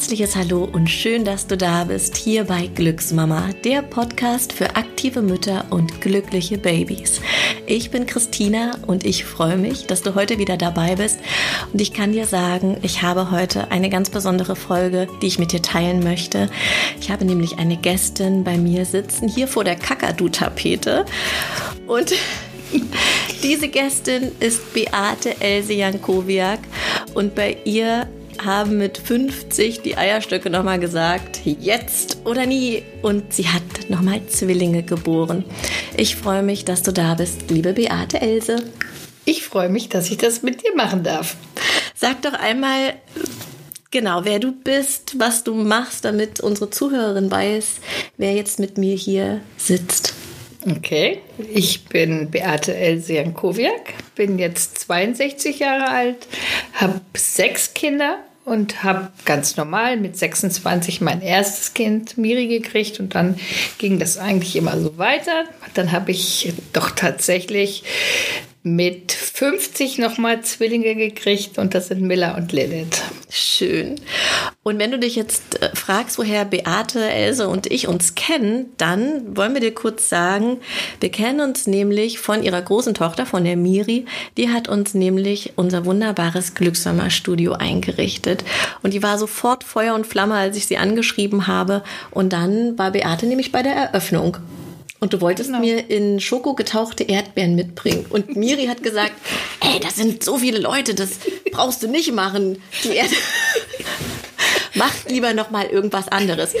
herzliches Hallo und schön, dass du da bist, hier bei Glücksmama, der Podcast für aktive Mütter und glückliche Babys. Ich bin Christina und ich freue mich, dass du heute wieder dabei bist. Und ich kann dir sagen, ich habe heute eine ganz besondere Folge, die ich mit dir teilen möchte. Ich habe nämlich eine Gästin bei mir sitzen, hier vor der Kakadu-Tapete. Und diese Gästin ist Beate Else Jankowiak und bei ihr haben mit 50 die Eierstöcke nochmal gesagt, jetzt oder nie. Und sie hat nochmal Zwillinge geboren. Ich freue mich, dass du da bist, liebe Beate Else. Ich freue mich, dass ich das mit dir machen darf. Sag doch einmal, genau, wer du bist, was du machst, damit unsere Zuhörerin weiß, wer jetzt mit mir hier sitzt. Okay, ich bin Beate Else Jankowiak, bin jetzt 62 Jahre alt, habe sechs Kinder und habe ganz normal mit 26 mein erstes Kind, Miri, gekriegt und dann ging das eigentlich immer so weiter. Dann habe ich doch tatsächlich mit 50 nochmal Zwillinge gekriegt und das sind Miller und Lilith. Schön. Und wenn du dich jetzt äh, fragst, woher Beate, Else und ich uns kennen, dann wollen wir dir kurz sagen, wir kennen uns nämlich von ihrer großen Tochter, von der Miri. Die hat uns nämlich unser wunderbares Glückssommerstudio eingerichtet. Und die war sofort Feuer und Flamme, als ich sie angeschrieben habe. Und dann war Beate nämlich bei der Eröffnung. Und du wolltest genau. mir in Schoko getauchte Erdbeeren mitbringen. Und Miri hat gesagt, ey, das sind so viele Leute, das brauchst du nicht machen. Macht lieber noch mal irgendwas anderes.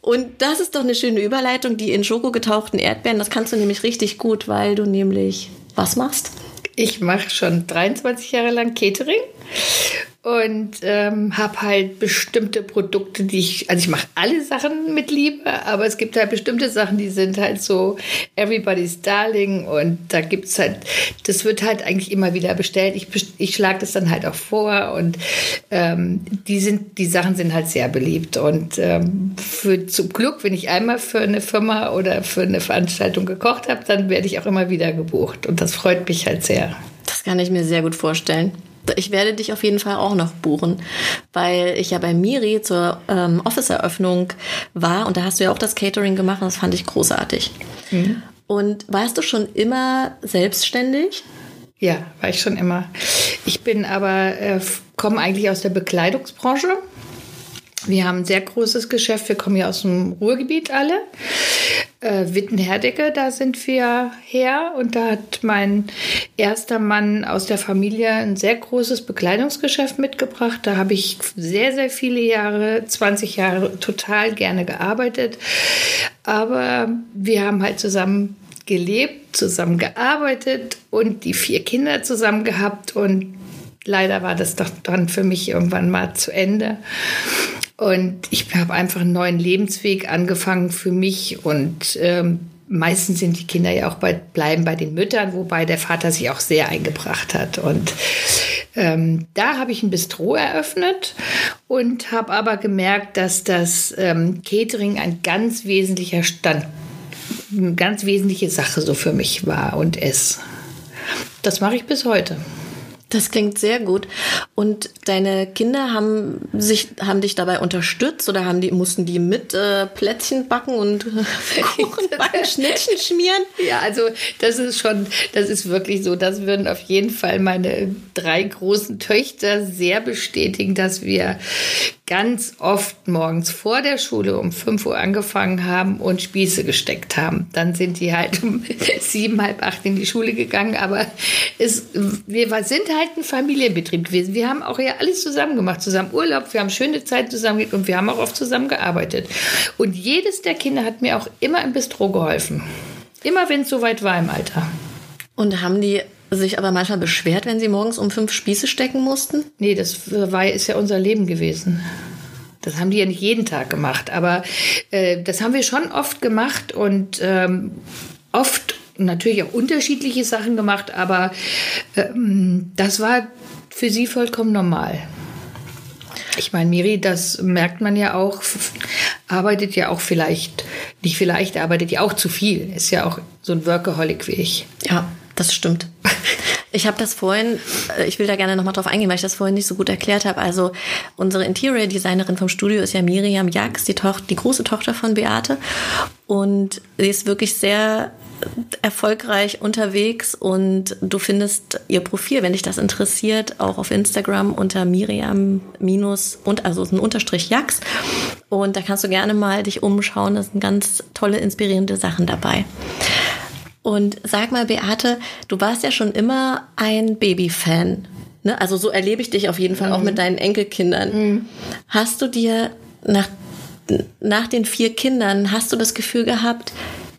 Und das ist doch eine schöne Überleitung, die in Schoko getauchten Erdbeeren. Das kannst du nämlich richtig gut, weil du nämlich was machst? Ich mache schon 23 Jahre lang Catering und ähm, habe halt bestimmte Produkte, die ich, also ich mache alle Sachen mit Liebe, aber es gibt halt bestimmte Sachen, die sind halt so everybody's darling und da gibt's halt, das wird halt eigentlich immer wieder bestellt. Ich, ich schlage das dann halt auch vor und ähm, die sind, die Sachen sind halt sehr beliebt und ähm, für zum Glück, wenn ich einmal für eine Firma oder für eine Veranstaltung gekocht habe, dann werde ich auch immer wieder gebucht und das freut mich halt sehr. Das kann ich mir sehr gut vorstellen ich werde dich auf jeden Fall auch noch buchen, weil ich ja bei Miri zur ähm, Office-Eröffnung war und da hast du ja auch das Catering gemacht und das fand ich großartig. Mhm. Und warst du schon immer selbstständig? Ja, war ich schon immer. Ich bin aber, äh, komme eigentlich aus der Bekleidungsbranche wir haben ein sehr großes Geschäft. Wir kommen ja aus dem Ruhrgebiet alle. Äh, Wittenherdecke, da sind wir her. Und da hat mein erster Mann aus der Familie ein sehr großes Bekleidungsgeschäft mitgebracht. Da habe ich sehr, sehr viele Jahre, 20 Jahre total gerne gearbeitet. Aber wir haben halt zusammen gelebt, zusammen gearbeitet und die vier Kinder zusammen gehabt. Und leider war das doch dann für mich irgendwann mal zu Ende. Und ich habe einfach einen neuen Lebensweg angefangen für mich und ähm, meistens sind die Kinder ja auch bei, bleiben bei den Müttern, wobei der Vater sich auch sehr eingebracht hat. Und ähm, da habe ich ein Bistro eröffnet und habe aber gemerkt, dass das ähm, Catering ein ganz wesentlicher Stand, eine ganz wesentliche Sache so für mich war und ist. Das mache ich bis heute. Das klingt sehr gut. Und deine Kinder haben sich, haben dich dabei unterstützt oder haben die, mussten die mit äh, Plätzchen backen und Kuchen backen, Schnittchen schmieren? Ja, also das ist schon, das ist wirklich so. Das würden auf jeden Fall meine drei großen Töchter sehr bestätigen, dass wir ganz oft morgens vor der Schule um 5 Uhr angefangen haben und Spieße gesteckt haben. Dann sind die halt um sieben, halb acht in die Schule gegangen. Aber es, wir sind halt ein Familienbetrieb gewesen. Wir haben auch ja alles zusammen gemacht, zusammen Urlaub, wir haben schöne Zeit zusammen und wir haben auch oft zusammen gearbeitet. Und jedes der Kinder hat mir auch immer im Bistro geholfen. Immer wenn es soweit war im Alter. Und haben die sich aber manchmal beschwert, wenn sie morgens um fünf Spieße stecken mussten? Nee, das war, ist ja unser Leben gewesen. Das haben die ja nicht jeden Tag gemacht, aber äh, das haben wir schon oft gemacht und ähm, oft natürlich auch unterschiedliche Sachen gemacht, aber ähm, das war für sie vollkommen normal. Ich meine, Miri, das merkt man ja auch, arbeitet ja auch vielleicht, nicht vielleicht, arbeitet ja auch zu viel. Ist ja auch so ein Workaholic wie ich. Ja, das stimmt. Ich habe das vorhin, äh, ich will da gerne nochmal drauf eingehen, weil ich das vorhin nicht so gut erklärt habe. Also unsere Interior Designerin vom Studio ist ja Miriam Jax, die, Tochter, die große Tochter von Beate. Und sie ist wirklich sehr erfolgreich unterwegs und du findest ihr Profil, wenn dich das interessiert, auch auf Instagram unter Miriam minus und also ein Unterstrich Jax. Und da kannst du gerne mal dich umschauen. Da sind ganz tolle, inspirierende Sachen dabei. Und sag mal, Beate, du warst ja schon immer ein Baby-Fan. Ne? Also so erlebe ich dich auf jeden Fall mhm. auch mit deinen Enkelkindern. Mhm. Hast du dir nach, nach den vier Kindern, hast du das Gefühl gehabt,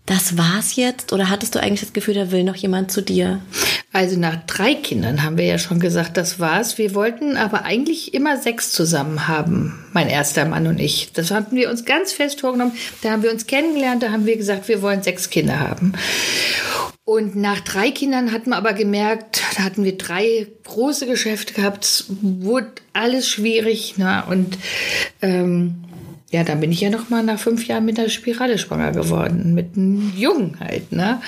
das war's jetzt? Oder hattest du eigentlich das Gefühl, da will noch jemand zu dir? Also nach drei Kindern haben wir ja schon gesagt, das war's. Wir wollten aber eigentlich immer sechs zusammen haben, mein erster Mann und ich. Das hatten wir uns ganz fest vorgenommen. Da haben wir uns kennengelernt, da haben wir gesagt, wir wollen sechs Kinder haben. Und nach drei Kindern hatten wir aber gemerkt, da hatten wir drei große Geschäfte gehabt, es wurde alles schwierig. Ne? Und ähm, ja, dann bin ich ja noch mal nach fünf Jahren mit der Spirale schwanger geworden, mit einem Jungen halt, ne?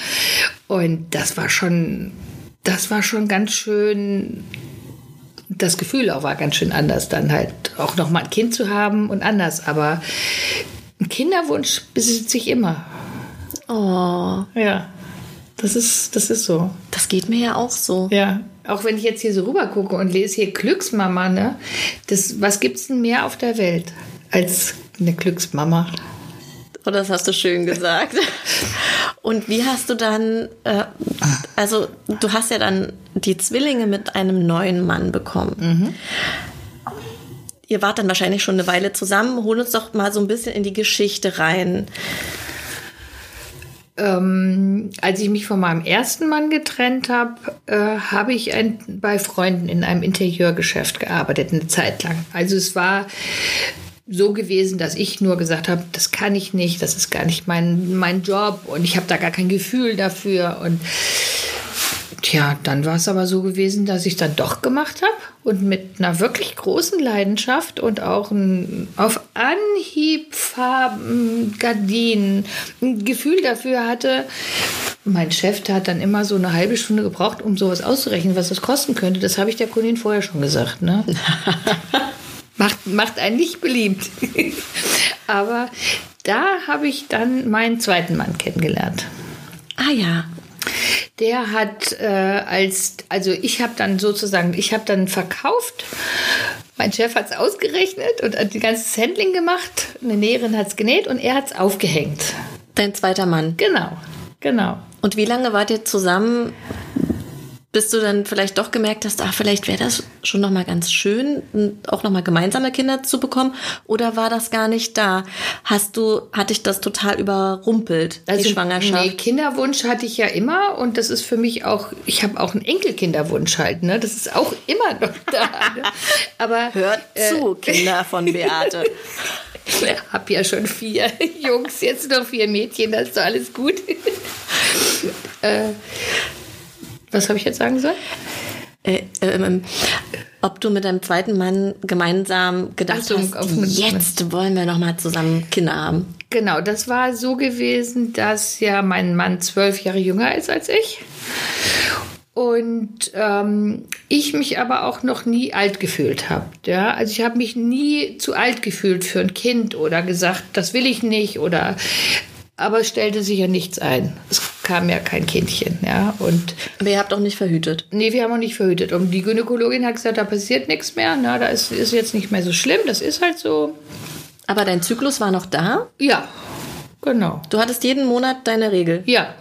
Und das war schon, das war schon ganz schön. Das Gefühl auch war ganz schön anders, dann halt auch noch mal ein Kind zu haben und anders. Aber ein Kinderwunsch besitze ich immer. Oh. Ja. Das ist, das ist so. Das geht mir ja auch so. Ja. Auch wenn ich jetzt hier so rüber gucke und lese hier Glücksmama, ne? Das, was gibt's denn mehr auf der Welt als eine Glücksmama. Oh, das hast du schön gesagt. Und wie hast du dann, äh, also du hast ja dann die Zwillinge mit einem neuen Mann bekommen. Mhm. Ihr wart dann wahrscheinlich schon eine Weile zusammen. Hol uns doch mal so ein bisschen in die Geschichte rein. Ähm, als ich mich von meinem ersten Mann getrennt habe, äh, habe ich ein, bei Freunden in einem Interieurgeschäft gearbeitet, eine Zeit lang. Also es war so gewesen, dass ich nur gesagt habe, das kann ich nicht, das ist gar nicht mein, mein Job und ich habe da gar kein Gefühl dafür. Und tja, dann war es aber so gewesen, dass ich dann doch gemacht habe und mit einer wirklich großen Leidenschaft und auch ein, auf Anhieb Farben, Gardinen, ein Gefühl dafür hatte. Mein Chef hat dann immer so eine halbe Stunde gebraucht, um sowas auszurechnen, was das kosten könnte. Das habe ich der Kundin vorher schon gesagt. Ne? Macht, macht einen nicht beliebt. Aber da habe ich dann meinen zweiten Mann kennengelernt. Ah ja. Der hat äh, als, also ich habe dann sozusagen, ich habe dann verkauft. Mein Chef hat es ausgerechnet und hat die ganze Handling gemacht. Eine Näherin hat es genäht und er hat es aufgehängt. Dein zweiter Mann. Genau, genau. Und wie lange wart ihr zusammen, bis du dann vielleicht doch gemerkt hast, ach, vielleicht wäre das schon noch mal ganz schön, auch noch mal gemeinsame Kinder zu bekommen? Oder war das gar nicht da? Hast du, hatte ich das total überrumpelt, also, die Schwangerschaft? Nee, Kinderwunsch hatte ich ja immer und das ist für mich auch, ich habe auch einen Enkelkinderwunsch halt, ne? Das ist auch immer noch da. Ne? Aber hört äh, zu, Kinder von Beate. Ich habe ja schon vier Jungs, jetzt noch vier Mädchen, das ist doch alles gut. äh, was habe ich jetzt sagen sollen? Äh, äh, ob du mit deinem zweiten Mann gemeinsam gedacht also, hast, jetzt wollen wir noch mal zusammen Kinder haben. Genau, das war so gewesen, dass ja mein Mann zwölf Jahre jünger ist als ich. Und ähm, ich mich aber auch noch nie alt gefühlt habe. Ja? Also ich habe mich nie zu alt gefühlt für ein Kind oder gesagt, das will ich nicht oder aber es stellte sich ja nichts ein. Es kam ja kein Kindchen, ja. Und aber ihr habt auch nicht verhütet? Nee, wir haben auch nicht verhütet. Und die Gynäkologin hat gesagt, da passiert nichts mehr. Na, da ist, ist jetzt nicht mehr so schlimm. Das ist halt so. Aber dein Zyklus war noch da? Ja, genau. Du hattest jeden Monat deine Regel? Ja.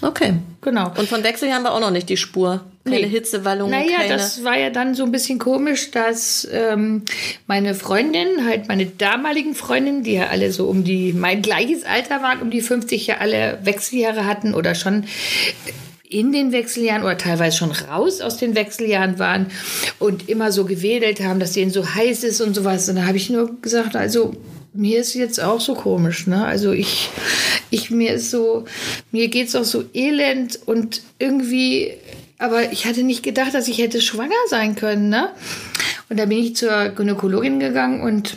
Okay. Genau. Und von Wechseljahren haben wir auch noch nicht die Spur. Keine nee. Hitzewallung. Naja, keine... das war ja dann so ein bisschen komisch, dass ähm, meine Freundin, halt meine damaligen Freundinnen, die ja alle so um die, mein gleiches Alter waren, um die 50 ja alle Wechseljahre hatten oder schon in den Wechseljahren oder teilweise schon raus aus den Wechseljahren waren und immer so gewedelt haben, dass denen so heiß ist und sowas. Und da habe ich nur gesagt, also mir ist jetzt auch so komisch, ne? Also ich, ich mir ist so, mir geht's auch so elend und irgendwie, aber ich hatte nicht gedacht, dass ich hätte schwanger sein können, ne? Und da bin ich zur Gynäkologin gegangen und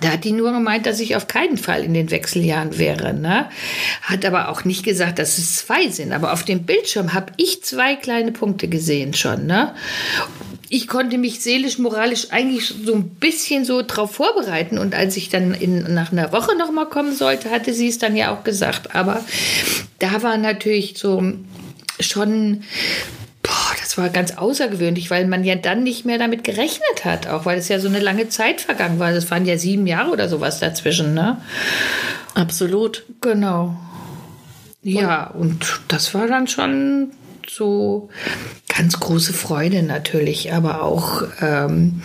Da hat die nur gemeint, dass ich auf keinen Fall in den Wechseljahren wäre. Ne? Hat aber auch nicht gesagt, dass es zwei sind. Aber auf dem Bildschirm habe ich zwei kleine Punkte gesehen schon. Ne? Ich konnte mich seelisch, moralisch eigentlich so ein bisschen so drauf vorbereiten. Und als ich dann in, nach einer Woche nochmal kommen sollte, hatte sie es dann ja auch gesagt. Aber da war natürlich so schon Boah, das war ganz außergewöhnlich, weil man ja dann nicht mehr damit gerechnet hat, auch weil es ja so eine lange Zeit vergangen war. Das waren ja sieben Jahre oder sowas dazwischen, ne? Absolut. Genau. Ja, und das war dann schon so ganz große Freude natürlich, aber auch, ähm,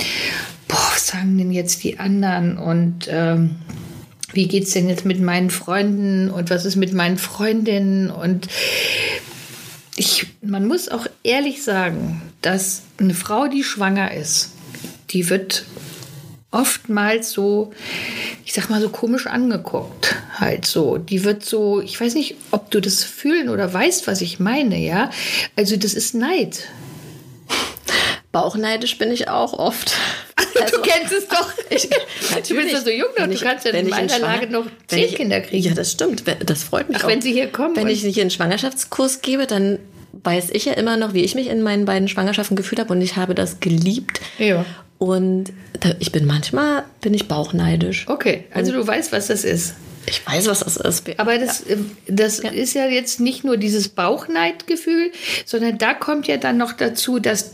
boah, was sagen denn jetzt die anderen und ähm, wie geht's denn jetzt mit meinen Freunden und was ist mit meinen Freundinnen? Und ich, man muss auch ehrlich sagen, dass eine Frau, die schwanger ist, die wird oftmals so, ich sag mal so komisch angeguckt, halt so. Die wird so, ich weiß nicht, ob du das fühlen oder weißt, was ich meine, ja. Also das ist Neid. Bauchneidisch bin ich auch oft. Also, du kennst es doch. Ich, du bist ja so jung noch, du ich, kannst ja in meiner in Lage noch zehn ich, Kinder kriegen. Ja, das stimmt. Das freut mich Ach, auch. wenn sie hier kommen. Wenn ich nicht einen Schwangerschaftskurs gebe, dann weiß ich ja immer noch, wie ich mich in meinen beiden Schwangerschaften gefühlt habe und ich habe das geliebt. Ja. Und da, ich bin manchmal bin ich bauchneidisch. Okay, also du weißt, was das ist. Ich weiß, was das ist. Aber das, ja. das ja. ist ja jetzt nicht nur dieses Bauchneidgefühl, sondern da kommt ja dann noch dazu, dass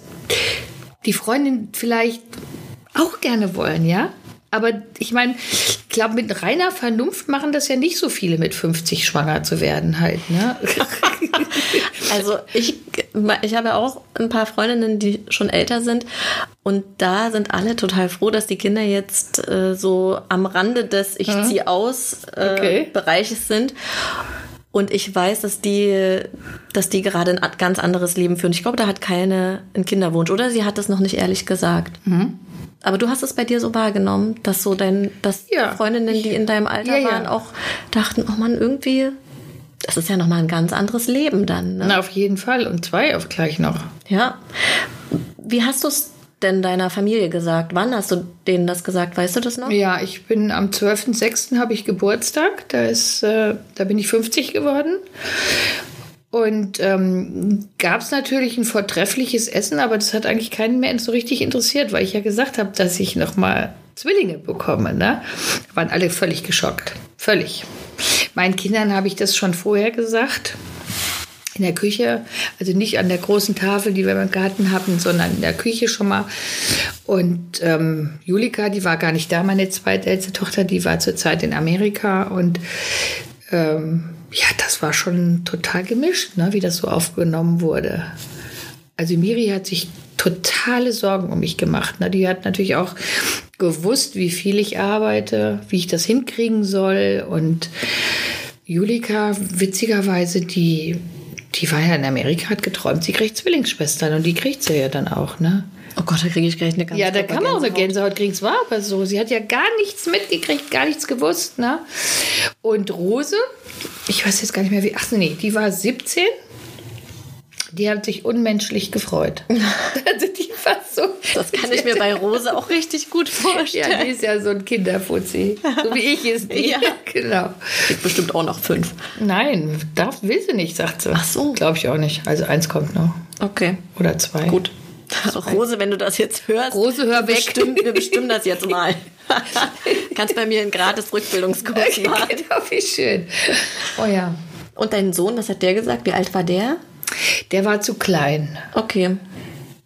die Freundin vielleicht auch gerne wollen, ja? Aber ich meine, ich glaube, mit reiner Vernunft machen das ja nicht so viele mit 50 schwanger zu werden halt. Ne? also ich, ich habe auch ein paar Freundinnen, die schon älter sind. Und da sind alle total froh, dass die Kinder jetzt äh, so am Rande des Ich zieh aus äh, okay. Bereiches sind. Und ich weiß, dass die, dass die gerade ein ganz anderes Leben führen. Ich glaube, da hat keine einen Kinderwunsch. Oder sie hat das noch nicht ehrlich gesagt. Mhm. Aber du hast es bei dir so wahrgenommen, dass so dein, dass ja. Freundinnen, die in deinem Alter ja, waren, auch dachten, oh man, irgendwie, das ist ja nochmal ein ganz anderes Leben dann. Ne? Na, auf jeden Fall. Und zwei auf gleich noch. Ja. Wie hast du es denn deiner Familie gesagt? Wann hast du denen das gesagt? Weißt du das noch? Ja, ich bin am 12.06. habe ich Geburtstag. Da ist, äh, da bin ich 50 geworden. Und ähm, gab es natürlich ein vortreffliches Essen, aber das hat eigentlich keinen mehr so richtig interessiert, weil ich ja gesagt habe, dass ich noch mal Zwillinge bekomme. Ne? Waren alle völlig geschockt. Völlig. Meinen Kindern habe ich das schon vorher gesagt. In der Küche, also nicht an der großen Tafel, die wir im Garten hatten, sondern in der Küche schon mal. Und ähm, Julika, die war gar nicht da, meine zweitälteste Tochter, die war zurzeit in Amerika. Und ähm, ja, das war schon total gemischt, ne, wie das so aufgenommen wurde. Also Miri hat sich totale Sorgen um mich gemacht. Ne? Die hat natürlich auch gewusst, wie viel ich arbeite, wie ich das hinkriegen soll. Und Julika, witzigerweise, die, die war ja in Amerika, hat geträumt, sie kriegt Zwillingsschwestern und die kriegt sie ja dann auch, ne? Oh Gott, da kriege ich gleich eine ganz Ja, da kann man auch eine Gänsehaut kriegen. Es war aber so. Sie hat ja gar nichts mitgekriegt, gar nichts gewusst. Ne? Und Rose, ich weiß jetzt gar nicht mehr wie, ach nee, die war 17. Die hat sich unmenschlich gefreut. also die war so. Das kann ich mir bei Rose auch richtig gut vorstellen. Ja, die ist ja so ein Kinderfuzzi. So wie ich es nicht. Ja, genau. Kriegt bestimmt auch noch fünf. Nein, darf, will sie nicht, sagt sie. Ach so. Glaube ich auch nicht. Also eins kommt noch. Okay. Oder zwei. Gut. Rose, wenn du das jetzt hörst. Rose, hör weg. Bestimmen, wir bestimmen das jetzt mal. Kannst bei mir einen gratis Rückbildungskurs machen. Genau, wie schön. Oh ja. Und dein Sohn, was hat der gesagt? Wie alt war der? Der war zu klein. Okay.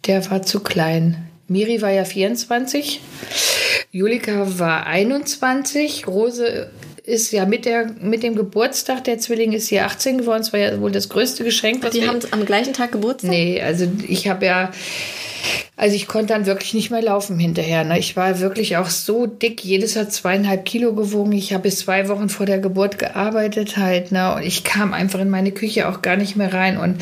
Der war zu klein. Miri war ja 24. Julika war 21. Rose ist ja mit, der, mit dem Geburtstag der Zwillinge ist sie 18 geworden. Das war ja wohl das größte Geschenk. Was die haben am gleichen Tag Geburtstag? Nee, also ich habe ja also ich konnte dann wirklich nicht mehr laufen hinterher. Ne? Ich war wirklich auch so dick. Jedes hat zweieinhalb Kilo gewogen. Ich habe bis zwei Wochen vor der Geburt gearbeitet halt. Ne? Und ich kam einfach in meine Küche auch gar nicht mehr rein. Und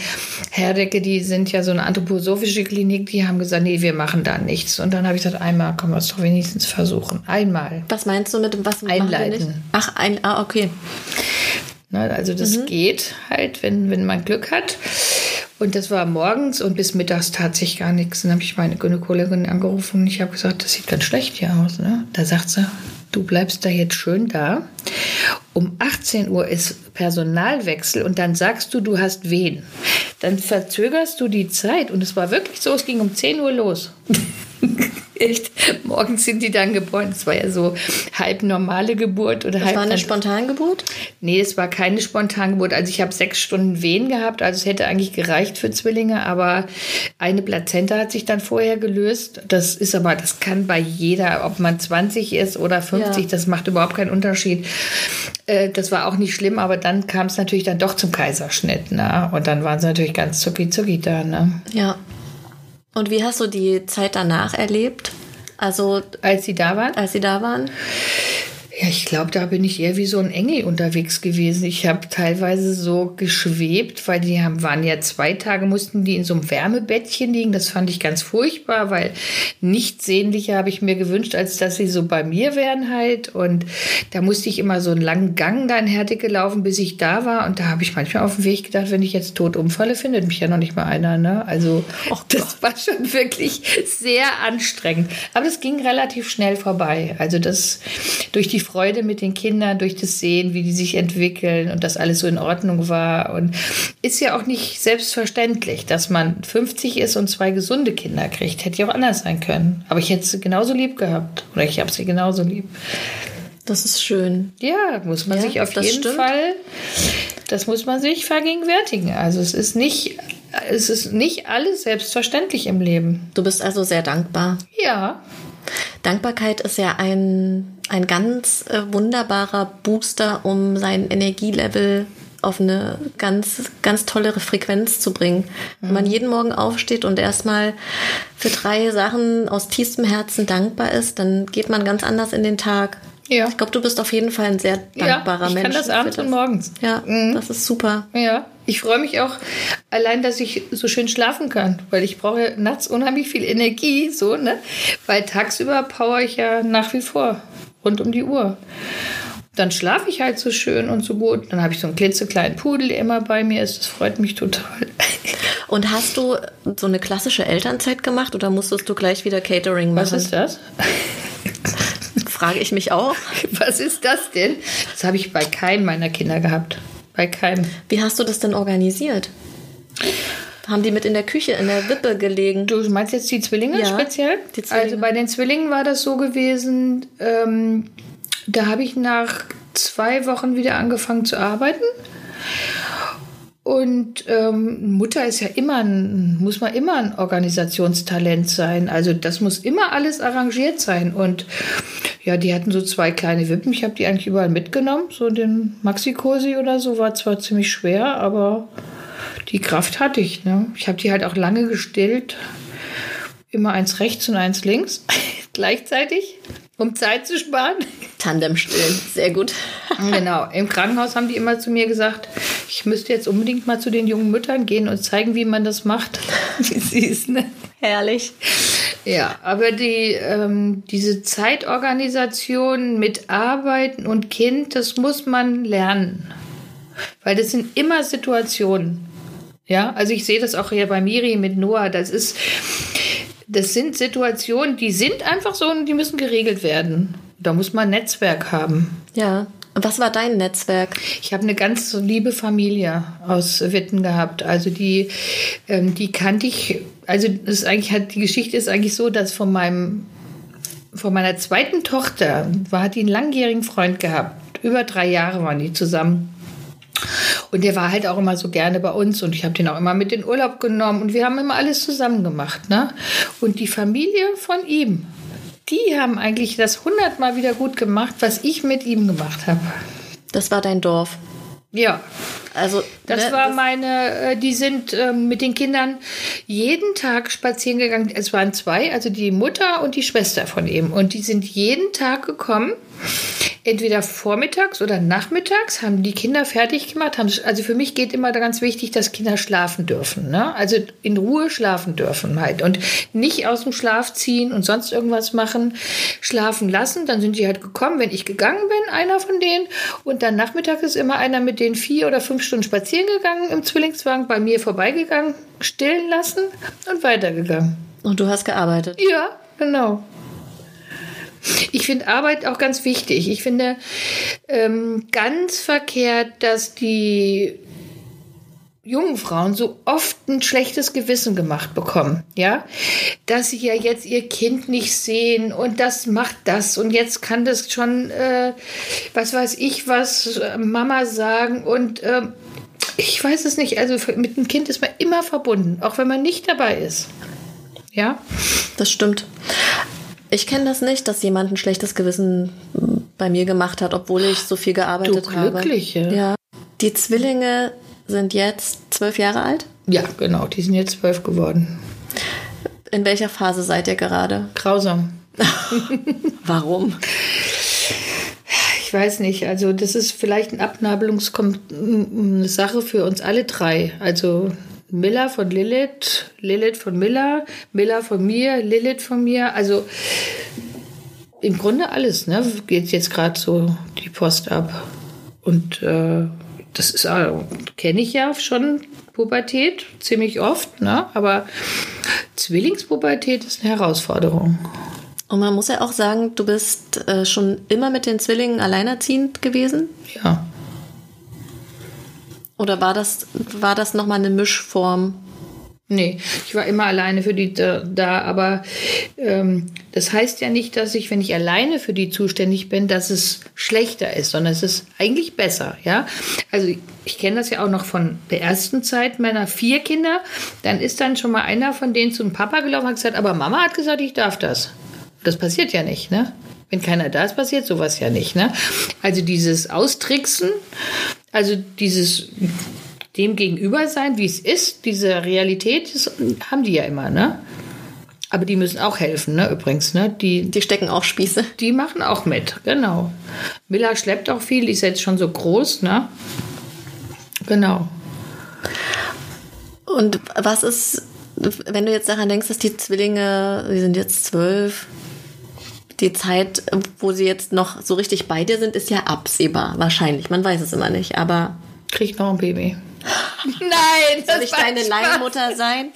Herdecke, die sind ja so eine anthroposophische Klinik, die haben gesagt, nee, wir machen da nichts. Und dann habe ich gesagt, einmal können wir es doch wenigstens versuchen. Einmal. Was meinst du mit was Einleiten. Ach, ein, ah, okay. Ne, also das mhm. geht halt, wenn, wenn man Glück hat. Und das war morgens und bis mittags tat sich gar nichts. Dann habe ich meine Gynäkologin angerufen und ich habe gesagt, das sieht ganz schlecht hier aus. Ne? Da sagt sie, du bleibst da jetzt schön da. Um 18 Uhr ist Personalwechsel und dann sagst du, du hast wen. Dann verzögerst du die Zeit und es war wirklich so, es ging um 10 Uhr los. Echt? Morgens sind die dann geboren. Es war ja so halb normale Geburt oder das halb. war eine Spontangeburt? Nee, es war keine Spontangeburt. Also ich habe sechs Stunden Wehen gehabt. Also es hätte eigentlich gereicht für Zwillinge, aber eine Plazenta hat sich dann vorher gelöst. Das ist aber, das kann bei jeder, ob man 20 ist oder 50, ja. das macht überhaupt keinen Unterschied. Äh, das war auch nicht schlimm, aber dann kam es natürlich dann doch zum Kaiserschnitt. Ne? Und dann waren sie natürlich ganz zucki zucki da. Ne? Ja. Und wie hast du die Zeit danach erlebt? Also als sie da waren? Als sie da waren? Ja, ich glaube, da bin ich eher wie so ein Engel unterwegs gewesen. Ich habe teilweise so geschwebt, weil die haben, waren ja zwei Tage, mussten die in so einem Wärmebettchen liegen. Das fand ich ganz furchtbar, weil nichts sehnlicher habe ich mir gewünscht, als dass sie so bei mir wären halt. Und da musste ich immer so einen langen Gang da in Herdecke laufen, bis ich da war. Und da habe ich manchmal auf dem Weg gedacht, wenn ich jetzt tot umfalle, findet mich ja noch nicht mal einer. Ne? Also oh das war schon wirklich sehr anstrengend. Aber das ging relativ schnell vorbei. Also das durch die Freude mit den Kindern durch das Sehen, wie die sich entwickeln und dass alles so in Ordnung war. Und ist ja auch nicht selbstverständlich, dass man 50 ist und zwei gesunde Kinder kriegt. Hätte ja auch anders sein können. Aber ich hätte sie genauso lieb gehabt. Oder ich habe sie genauso lieb. Das ist schön. Ja, muss man ja, sich auf jeden stimmt. Fall, das muss man sich vergegenwärtigen. Also es ist nicht, es ist nicht alles selbstverständlich im Leben. Du bist also sehr dankbar. Ja. Dankbarkeit ist ja ein, ein ganz äh, wunderbarer Booster, um sein Energielevel auf eine ganz, ganz tolle Frequenz zu bringen. Wenn man mhm. jeden Morgen aufsteht und erstmal für drei Sachen aus tiefstem Herzen dankbar ist, dann geht man ganz anders in den Tag. Ja. Ich glaube, du bist auf jeden Fall ein sehr dankbarer ja, ich Mensch. Ich kann das abends und morgens. Ja, mhm. das ist super. Ja. Ich freue mich auch allein, dass ich so schön schlafen kann, weil ich brauche nachts unheimlich viel Energie, so, ne? Weil tagsüber power ich ja nach wie vor rund um die Uhr. Dann schlafe ich halt so schön und so gut. Dann habe ich so einen klitzekleinen Pudel, der immer bei mir ist. Das freut mich total. Und hast du so eine klassische Elternzeit gemacht oder musstest du gleich wieder Catering machen? Was ist das? Frage ich mich auch. Was ist das denn? Das habe ich bei keinem meiner Kinder gehabt. Bei keinem. Wie hast du das denn organisiert? Haben die mit in der Küche, in der Wippe gelegen? Du meinst jetzt die Zwillinge ja, speziell? Die Zwillinge. Also bei den Zwillingen war das so gewesen, ähm, da habe ich nach zwei Wochen wieder angefangen zu arbeiten. Und ähm, Mutter ist ja immer ein, muss man immer ein Organisationstalent sein. Also das muss immer alles arrangiert sein. Und ja, die hatten so zwei kleine Wippen. Ich habe die eigentlich überall mitgenommen. So den Maxi-Cosi oder so war zwar ziemlich schwer, aber die Kraft hatte ich. Ne? Ich habe die halt auch lange gestillt. Immer eins rechts und eins links gleichzeitig, um Zeit zu sparen. Tandem stillen, sehr gut. genau. Im Krankenhaus haben die immer zu mir gesagt, ich müsste jetzt unbedingt mal zu den jungen Müttern gehen und zeigen, wie man das macht. wie süß, ne? Herrlich. Ja, aber die, ähm, diese Zeitorganisation mit Arbeiten und Kind, das muss man lernen. Weil das sind immer Situationen. Ja, also ich sehe das auch hier bei Miri mit Noah. Das ist, das sind Situationen, die sind einfach so und die müssen geregelt werden. Da muss man ein Netzwerk haben. Ja. Was war dein Netzwerk? Ich habe eine ganz liebe Familie aus Witten gehabt. Also die, ähm, die kannte ich. Also das ist eigentlich hat die Geschichte ist eigentlich so, dass von meinem von meiner zweiten Tochter war hat die einen langjährigen Freund gehabt. Über drei Jahre waren die zusammen. Und der war halt auch immer so gerne bei uns und ich habe den auch immer mit in Urlaub genommen und wir haben immer alles zusammen gemacht. Ne? Und die Familie von ihm, die haben eigentlich das hundertmal wieder gut gemacht, was ich mit ihm gemacht habe. Das war dein Dorf. Ja. Also das ne, war meine, äh, die sind ähm, mit den Kindern jeden Tag spazieren gegangen. Es waren zwei, also die Mutter und die Schwester von ihm. Und die sind jeden Tag gekommen entweder vormittags oder nachmittags haben die Kinder fertig gemacht. Haben, also für mich geht immer ganz wichtig, dass Kinder schlafen dürfen. Ne? Also in Ruhe schlafen dürfen halt. Und nicht aus dem Schlaf ziehen und sonst irgendwas machen. Schlafen lassen. Dann sind die halt gekommen, wenn ich gegangen bin, einer von denen. Und dann Nachmittag ist immer einer mit denen vier oder fünf Stunden spazieren gegangen im Zwillingswagen, bei mir vorbeigegangen, stillen lassen und weitergegangen. Und du hast gearbeitet? Ja, genau. Ich finde Arbeit auch ganz wichtig. Ich finde ähm, ganz verkehrt, dass die jungen Frauen so oft ein schlechtes Gewissen gemacht bekommen, ja, dass sie ja jetzt ihr Kind nicht sehen und das macht das und jetzt kann das schon, äh, was weiß ich, was äh, Mama sagen und äh, ich weiß es nicht. Also mit dem Kind ist man immer verbunden, auch wenn man nicht dabei ist. Ja, das stimmt. Ich kenne das nicht, dass jemand ein schlechtes Gewissen bei mir gemacht hat, obwohl ich so viel gearbeitet du habe. Glückliche. Ja. Die Zwillinge sind jetzt zwölf Jahre alt? Ja, genau, die sind jetzt zwölf geworden. In welcher Phase seid ihr gerade? Grausam. Warum? Ich weiß nicht. Also, das ist vielleicht eine Abnabelungssache für uns alle drei. Also, Miller von Lilith, Lilith von Miller, Miller von mir, Lilith von mir. Also, im Grunde alles, ne? Geht jetzt gerade so die Post ab. Und äh, das ist kenne ich ja schon Pubertät ziemlich oft, ne? Aber Zwillingspubertät ist eine Herausforderung. Und man muss ja auch sagen, du bist äh, schon immer mit den Zwillingen alleinerziehend gewesen? Ja. Oder war das, war das nochmal eine Mischform? Nee, ich war immer alleine für die da, da aber ähm, das heißt ja nicht, dass ich, wenn ich alleine für die zuständig bin, dass es schlechter ist, sondern es ist eigentlich besser, ja. Also ich kenne das ja auch noch von der ersten Zeit meiner vier Kinder. Dann ist dann schon mal einer von denen zum Papa gelaufen und hat gesagt, aber Mama hat gesagt, ich darf das. Das passiert ja nicht, ne? Wenn keiner da ist, passiert sowas ja nicht, ne? Also dieses Austricksen, also dieses dem gegenüber sein, wie es ist, diese Realität, das haben die ja immer, ne? Aber die müssen auch helfen, ne, übrigens, ne? Die, die stecken auch Spieße. Die machen auch mit, genau. Miller schleppt auch viel, die ist jetzt schon so groß, ne? Genau. Und was ist, wenn du jetzt daran denkst, dass die Zwillinge, die sind jetzt zwölf, die Zeit, wo sie jetzt noch so richtig bei dir sind, ist ja absehbar, wahrscheinlich. Man weiß es immer nicht, aber. Kriegt noch ein Baby. Nein, soll ich deine Leihmutter sein?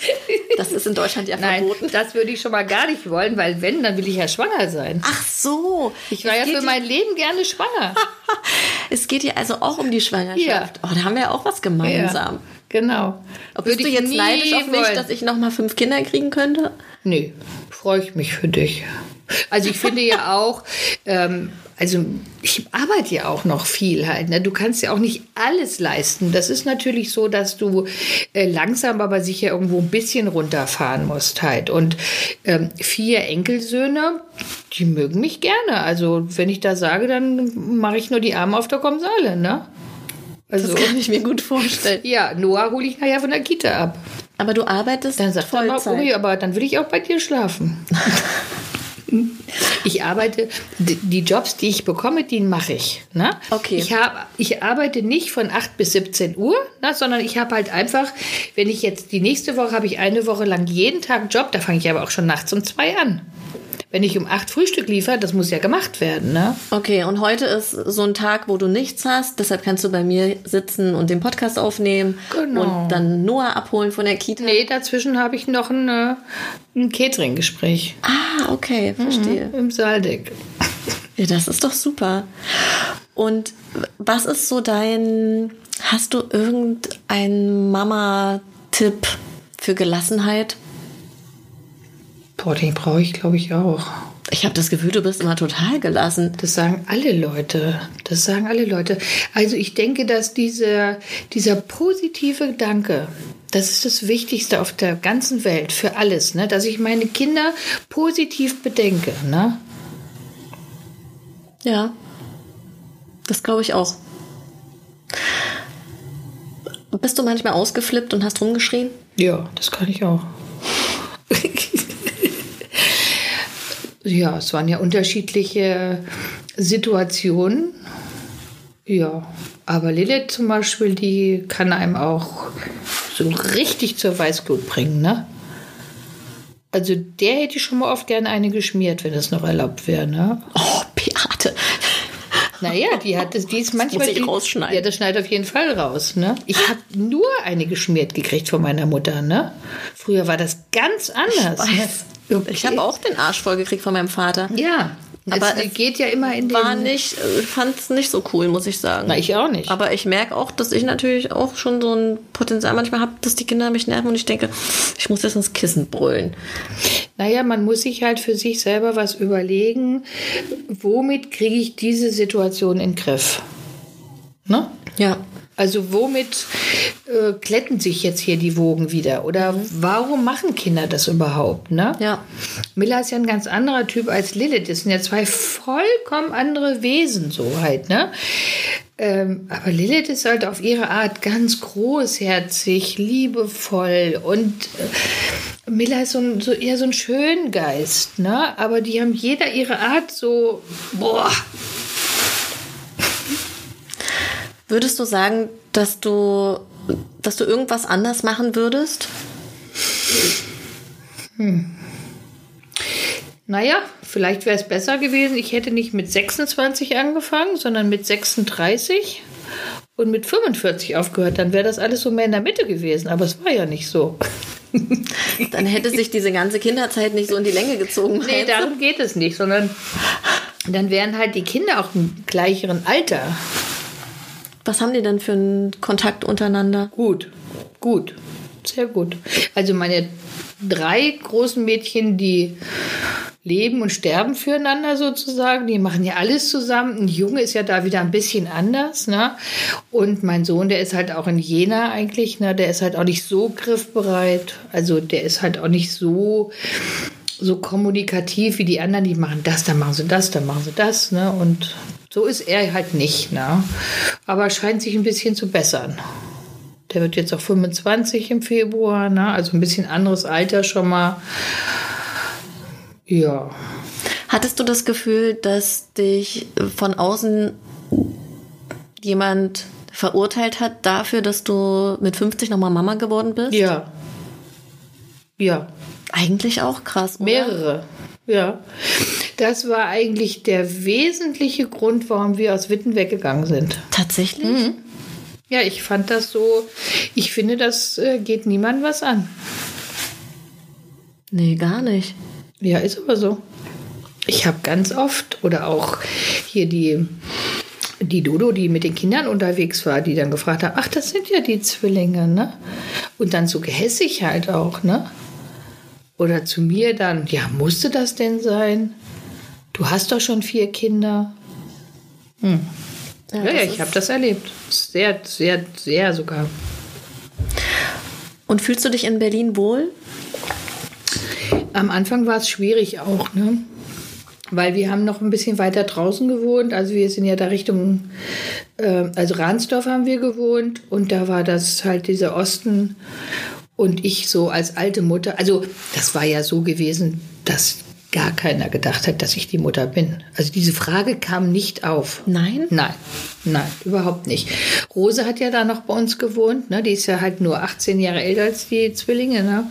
Das ist in Deutschland ja Nein, verboten. Das würde ich schon mal gar nicht wollen, weil wenn, dann will ich ja schwanger sein. Ach so. Ich war ja für mein Leben gerne schwanger. es geht ja also auch um die Schwangerschaft. Ja. Oh, da haben wir ja auch was gemeinsam. Ja, genau. Bist du jetzt neidisch auf mich, wollen. dass ich noch mal fünf Kinder kriegen könnte? Nee, freue ich mich für dich. Also ich finde ja auch, ähm, also ich arbeite ja auch noch viel halt. Ne? Du kannst ja auch nicht alles leisten. Das ist natürlich so, dass du äh, langsam aber sicher irgendwo ein bisschen runterfahren musst halt. Und ähm, vier Enkelsöhne, die mögen mich gerne. Also wenn ich da sage, dann mache ich nur die Arme auf, sie alle, ne? Also, das kann ich mir gut vorstellen. Ja, Noah hole ich nachher von der Kita ab. Aber du arbeitest dann sagt Vollzeit. Er mal, Ui, aber dann will ich auch bei dir schlafen. Ich arbeite, die Jobs, die ich bekomme, die mache ich. Ne? Okay. Ich, hab, ich arbeite nicht von 8 bis 17 Uhr, ne, sondern ich habe halt einfach, wenn ich jetzt die nächste Woche habe ich eine Woche lang jeden Tag Job, da fange ich aber auch schon nachts um zwei an wenn ich um acht Frühstück liefere, das muss ja gemacht werden, ne? Okay, und heute ist so ein Tag, wo du nichts hast, deshalb kannst du bei mir sitzen und den Podcast aufnehmen genau. und dann Noah abholen von der Kita. Nee, dazwischen habe ich noch ein, äh, ein Catering-Gespräch. Ah, okay, verstehe. Mhm, Im Saaldeck. Ja, das ist doch super. Und was ist so dein, hast du irgendeinen Mama-Tipp für Gelassenheit? Boah, den brauche ich, glaube ich, auch. Ich habe das Gefühl, du bist immer total gelassen. Das sagen alle Leute. Das sagen alle Leute. Also ich denke, dass diese, dieser positive Gedanke, das ist das Wichtigste auf der ganzen Welt für alles, ne? dass ich meine Kinder positiv bedenke. Ne? Ja, das glaube ich auch. Bist du manchmal ausgeflippt und hast rumgeschrien? Ja, das kann ich auch. Ja, es waren ja unterschiedliche Situationen. Ja, aber Lilith zum Beispiel, die kann einem auch so richtig zur Weißglut bringen, ne? Also der hätte ich schon mal oft gerne eine geschmiert, wenn das noch erlaubt wäre, ne? Oh, Beate. Naja, die hat das, die ist manchmal. Das muss ich rausschneiden. Ja, das schneidet auf jeden Fall raus, ne? Ich habe nur eine geschmiert gekriegt von meiner Mutter, ne? Früher war das ganz anders. Ich, ne? Okay. ich habe auch den Arsch voll gekriegt von meinem Vater. Ja. Aber es geht ja immer in den... War nicht, fand es nicht so cool, muss ich sagen. Na, ich auch nicht. Aber ich merke auch, dass ich natürlich auch schon so ein Potenzial manchmal habe, dass die Kinder mich nerven und ich denke, ich muss jetzt ins Kissen brüllen. Naja, man muss sich halt für sich selber was überlegen, womit kriege ich diese Situation in den Griff? Ne? Ja. Also womit äh, kletten sich jetzt hier die Wogen wieder? Oder warum machen Kinder das überhaupt? Ne? Ja. Miller ist ja ein ganz anderer Typ als Lilith. Das sind ja zwei vollkommen andere Wesen, so halt. Ne? Ähm, aber Lilith ist halt auf ihre Art ganz großherzig, liebevoll und äh, Miller ist so, ein, so eher so ein Schöngeist. Ne? Aber die haben jeder ihre Art so, boah, Würdest du sagen, dass du, dass du irgendwas anders machen würdest? Naja, vielleicht wäre es besser gewesen, ich hätte nicht mit 26 angefangen, sondern mit 36 und mit 45 aufgehört. Dann wäre das alles so mehr in der Mitte gewesen. Aber es war ja nicht so. Dann hätte sich diese ganze Kinderzeit nicht so in die Länge gezogen. Nee, darum geht es nicht, sondern dann wären halt die Kinder auch im gleicheren Alter. Was haben die denn für einen Kontakt untereinander? Gut, gut, sehr gut. Also meine drei großen Mädchen, die leben und sterben füreinander sozusagen. Die machen ja alles zusammen. Ein Junge ist ja da wieder ein bisschen anders. Ne? Und mein Sohn, der ist halt auch in Jena eigentlich. Ne? Der ist halt auch nicht so griffbereit. Also der ist halt auch nicht so so kommunikativ wie die anderen, die machen das, dann machen sie das, dann machen sie das, ne? Und so ist er halt nicht, ne? Aber scheint sich ein bisschen zu bessern. Der wird jetzt auch 25 im Februar, ne? Also ein bisschen anderes Alter schon mal. Ja. Hattest du das Gefühl, dass dich von außen jemand verurteilt hat dafür, dass du mit 50 nochmal Mama geworden bist? Ja. Ja. Eigentlich auch krass. Oder? Mehrere. Ja. Das war eigentlich der wesentliche Grund, warum wir aus Witten weggegangen sind. Tatsächlich? Mhm. Ja, ich fand das so, ich finde, das äh, geht niemandem was an. Nee, gar nicht. Ja, ist aber so. Ich habe ganz oft oder auch hier die, die Dodo, die mit den Kindern unterwegs war, die dann gefragt hat, ach, das sind ja die Zwillinge, ne? Und dann so gehässig halt auch, ne? Oder zu mir dann, ja, musste das denn sein? Du hast doch schon vier Kinder. Hm. Ja, ja, ich habe das erlebt. Sehr, sehr, sehr sogar. Und fühlst du dich in Berlin wohl? Am Anfang war es schwierig auch, ne? Weil wir haben noch ein bisschen weiter draußen gewohnt. Also wir sind ja da Richtung, äh, also Ransdorf haben wir gewohnt und da war das halt dieser Osten und ich so als alte Mutter. Also das war ja so gewesen, dass gar keiner gedacht hat, dass ich die Mutter bin. Also diese Frage kam nicht auf. Nein? Nein, nein, überhaupt nicht. Rose hat ja da noch bei uns gewohnt, ne? Die ist ja halt nur 18 Jahre älter als die Zwillinge, ne?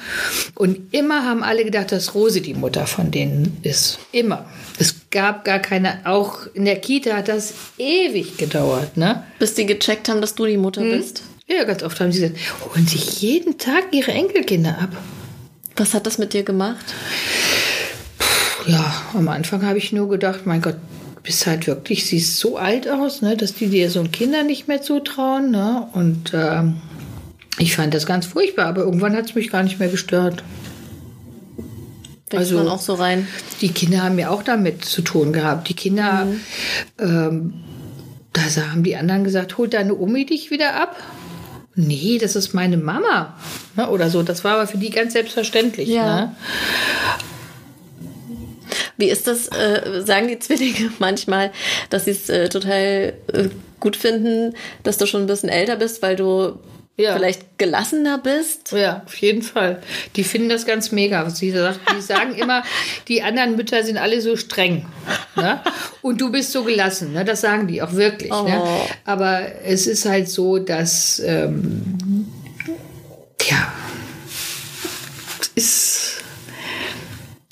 Und immer haben alle gedacht, dass Rose die Mutter von denen ist. Immer. Es gab gar keine, auch in der Kita hat das ewig gedauert, ne? Bis die gecheckt haben, dass du die Mutter bist? Ja, ganz oft haben sie gesagt, holen sich jeden Tag ihre Enkelkinder ab. Was hat das mit dir gemacht? Ja, am Anfang habe ich nur gedacht, mein Gott, bist halt wirklich, siehst so alt aus, ne, dass die dir so ein Kinder nicht mehr zutrauen. Ne? Und ähm, ich fand das ganz furchtbar, aber irgendwann hat es mich gar nicht mehr gestört. Wächst Also- auch so rein? Die Kinder haben ja auch damit zu tun gehabt. Die Kinder, ähm, da haben die anderen gesagt, holt deine Omi dich wieder ab? Nee, das ist meine Mama. Ne? Oder so. Das war aber für die ganz selbstverständlich. Ja. Ne? Wie ist das? Äh, sagen die Zwillinge manchmal, dass sie es äh, total äh, gut finden, dass du schon ein bisschen älter bist, weil du Ja. vielleicht gelassener bist? Ja, auf jeden Fall. Die finden das ganz mega. Sie sagt, die sagen immer, die anderen Mütter sind alle so streng. Ne? Und du bist so gelassen. Ne? Das sagen die auch wirklich. Ne? Oh. Aber es ist halt so, dass, ähm, ja, ist,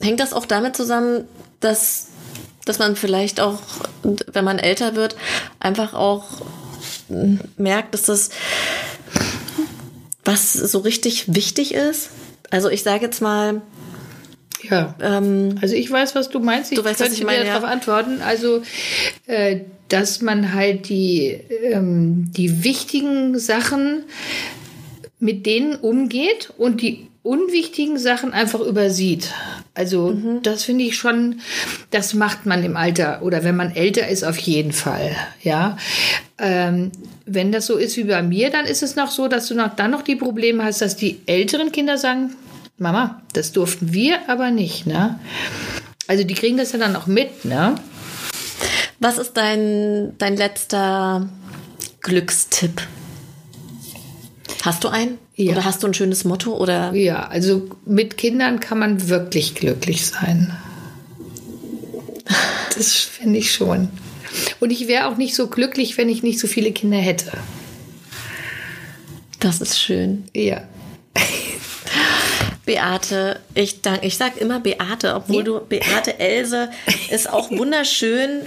Hängt das auch damit zusammen, dass, dass man vielleicht auch, wenn man älter wird, einfach auch merkt, dass das was so richtig wichtig ist? Also ich sage jetzt mal, Ja. Ähm, also ich weiß, was du meinst. Ich du weißt, was ich meine, dir darauf antworten. Also, äh, dass man halt die, ähm, die wichtigen Sachen mit denen umgeht und die unwichtigen Sachen einfach übersieht. Also mhm. das finde ich schon, das macht man im Alter oder wenn man älter ist auf jeden Fall. Ja, ähm, wenn das so ist wie bei mir, dann ist es noch so, dass du noch dann noch die Probleme hast, dass die älteren Kinder sagen, Mama, das durften wir aber nicht, ne? Also die kriegen das ja dann auch mit, ne? Was ist dein, dein letzter Glückstipp? Hast du einen? Ja. Oder hast du ein schönes Motto? Oder? Ja, also mit Kindern kann man wirklich glücklich sein. Das finde ich schon. Und ich wäre auch nicht so glücklich, wenn ich nicht so viele Kinder hätte. Das ist schön. Ja. Beate, ich danke, ich sag immer Beate, obwohl du Beate Else ist auch wunderschön.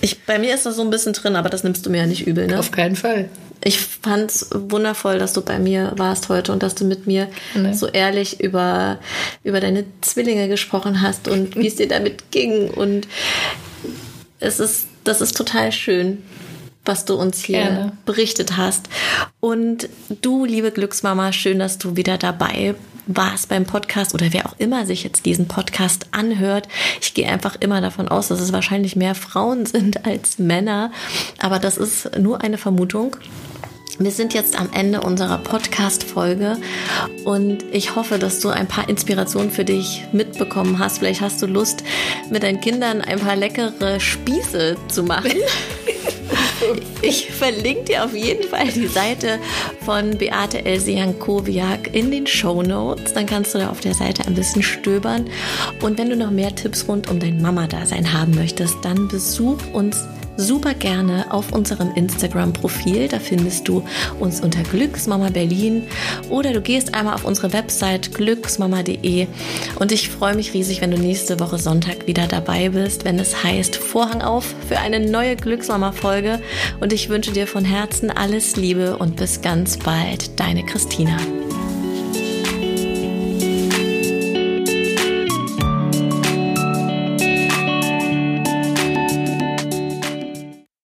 Ich, bei mir ist das so ein bisschen drin, aber das nimmst du mir ja nicht übel, ne? Auf keinen Fall. Ich fand es wundervoll, dass du bei mir warst heute und dass du mit mir nee. so ehrlich über, über deine Zwillinge gesprochen hast und wie es dir damit ging. Und es ist, das ist total schön was du uns hier Gerne. berichtet hast. Und du, liebe Glücksmama, schön, dass du wieder dabei warst beim Podcast oder wer auch immer sich jetzt diesen Podcast anhört. Ich gehe einfach immer davon aus, dass es wahrscheinlich mehr Frauen sind als Männer. Aber das ist nur eine Vermutung. Wir sind jetzt am Ende unserer Podcast-Folge und ich hoffe, dass du ein paar Inspirationen für dich mitbekommen hast. Vielleicht hast du Lust, mit deinen Kindern ein paar leckere Spieße zu machen. Ich verlinke dir auf jeden Fall die Seite von Beate Elsian-Kowiak in den Show Notes. Dann kannst du da auf der Seite ein bisschen stöbern. Und wenn du noch mehr Tipps rund um dein Mama-Dasein haben möchtest, dann besuch uns super gerne auf unserem Instagram-Profil. Da findest du uns unter Glücksmama Berlin oder du gehst einmal auf unsere Website glücksmama.de und ich freue mich riesig, wenn du nächste Woche Sonntag wieder dabei bist, wenn es heißt Vorhang auf für eine neue Glücksmama-Folge und ich wünsche dir von Herzen alles Liebe und bis ganz bald, deine Christina.